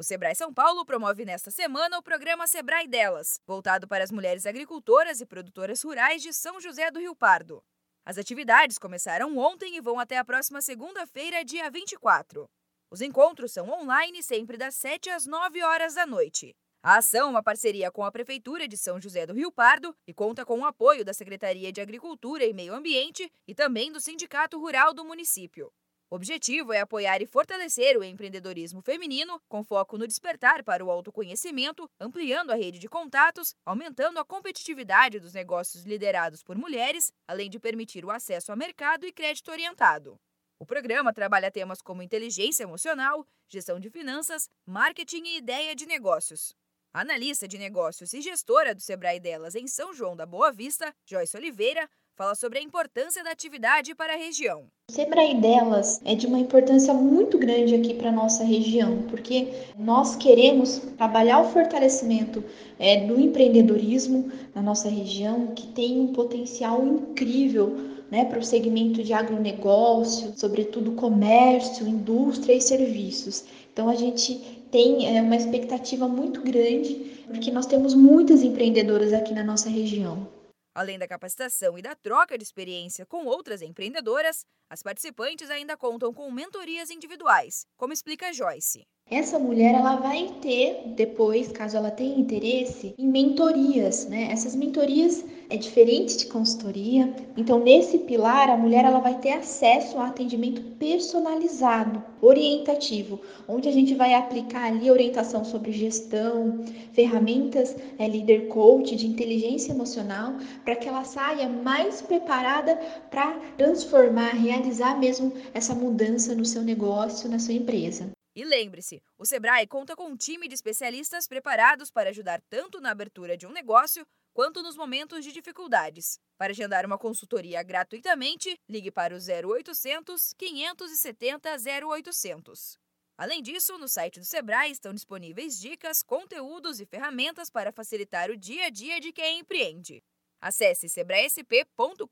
O Sebrae São Paulo promove nesta semana o programa Sebrae Delas, voltado para as mulheres agricultoras e produtoras rurais de São José do Rio Pardo. As atividades começaram ontem e vão até a próxima segunda-feira, dia 24. Os encontros são online sempre das 7 às 9 horas da noite. A ação é uma parceria com a Prefeitura de São José do Rio Pardo e conta com o apoio da Secretaria de Agricultura e Meio Ambiente e também do Sindicato Rural do município. O objetivo é apoiar e fortalecer o empreendedorismo feminino, com foco no despertar para o autoconhecimento, ampliando a rede de contatos, aumentando a competitividade dos negócios liderados por mulheres, além de permitir o acesso a mercado e crédito orientado. O programa trabalha temas como inteligência emocional, gestão de finanças, marketing e ideia de negócios. Analista de negócios e gestora do Sebrae Delas em São João da Boa Vista, Joyce Oliveira, fala sobre a importância da atividade para a região. O Sebrae Delas é de uma importância muito grande aqui para a nossa região, porque nós queremos trabalhar o fortalecimento é, do empreendedorismo na nossa região, que tem um potencial incrível né, para o segmento de agronegócio, sobretudo comércio, indústria e serviços. Então a gente tem é, uma expectativa muito grande, porque nós temos muitas empreendedoras aqui na nossa região. Além da capacitação e da troca de experiência com outras empreendedoras, as participantes ainda contam com mentorias individuais, como explica Joyce. Essa mulher ela vai ter depois, caso ela tenha interesse, em mentorias, né? Essas mentorias é diferente de consultoria. Então, nesse pilar, a mulher ela vai ter acesso a atendimento personalizado, orientativo, onde a gente vai aplicar ali orientação sobre gestão, ferramentas é, líder coach de inteligência emocional, para que ela saia mais preparada para transformar, realizar mesmo essa mudança no seu negócio, na sua empresa. E lembre-se, o Sebrae conta com um time de especialistas preparados para ajudar tanto na abertura de um negócio quanto nos momentos de dificuldades. Para agendar uma consultoria gratuitamente, ligue para o 0800 570 0800. Além disso, no site do Sebrae estão disponíveis dicas, conteúdos e ferramentas para facilitar o dia a dia de quem empreende. Acesse sebraesp.com.br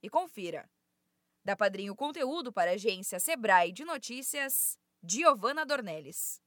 e confira. Da Padrinho Conteúdo para a agência Sebrae de Notícias, Giovana Dornelles.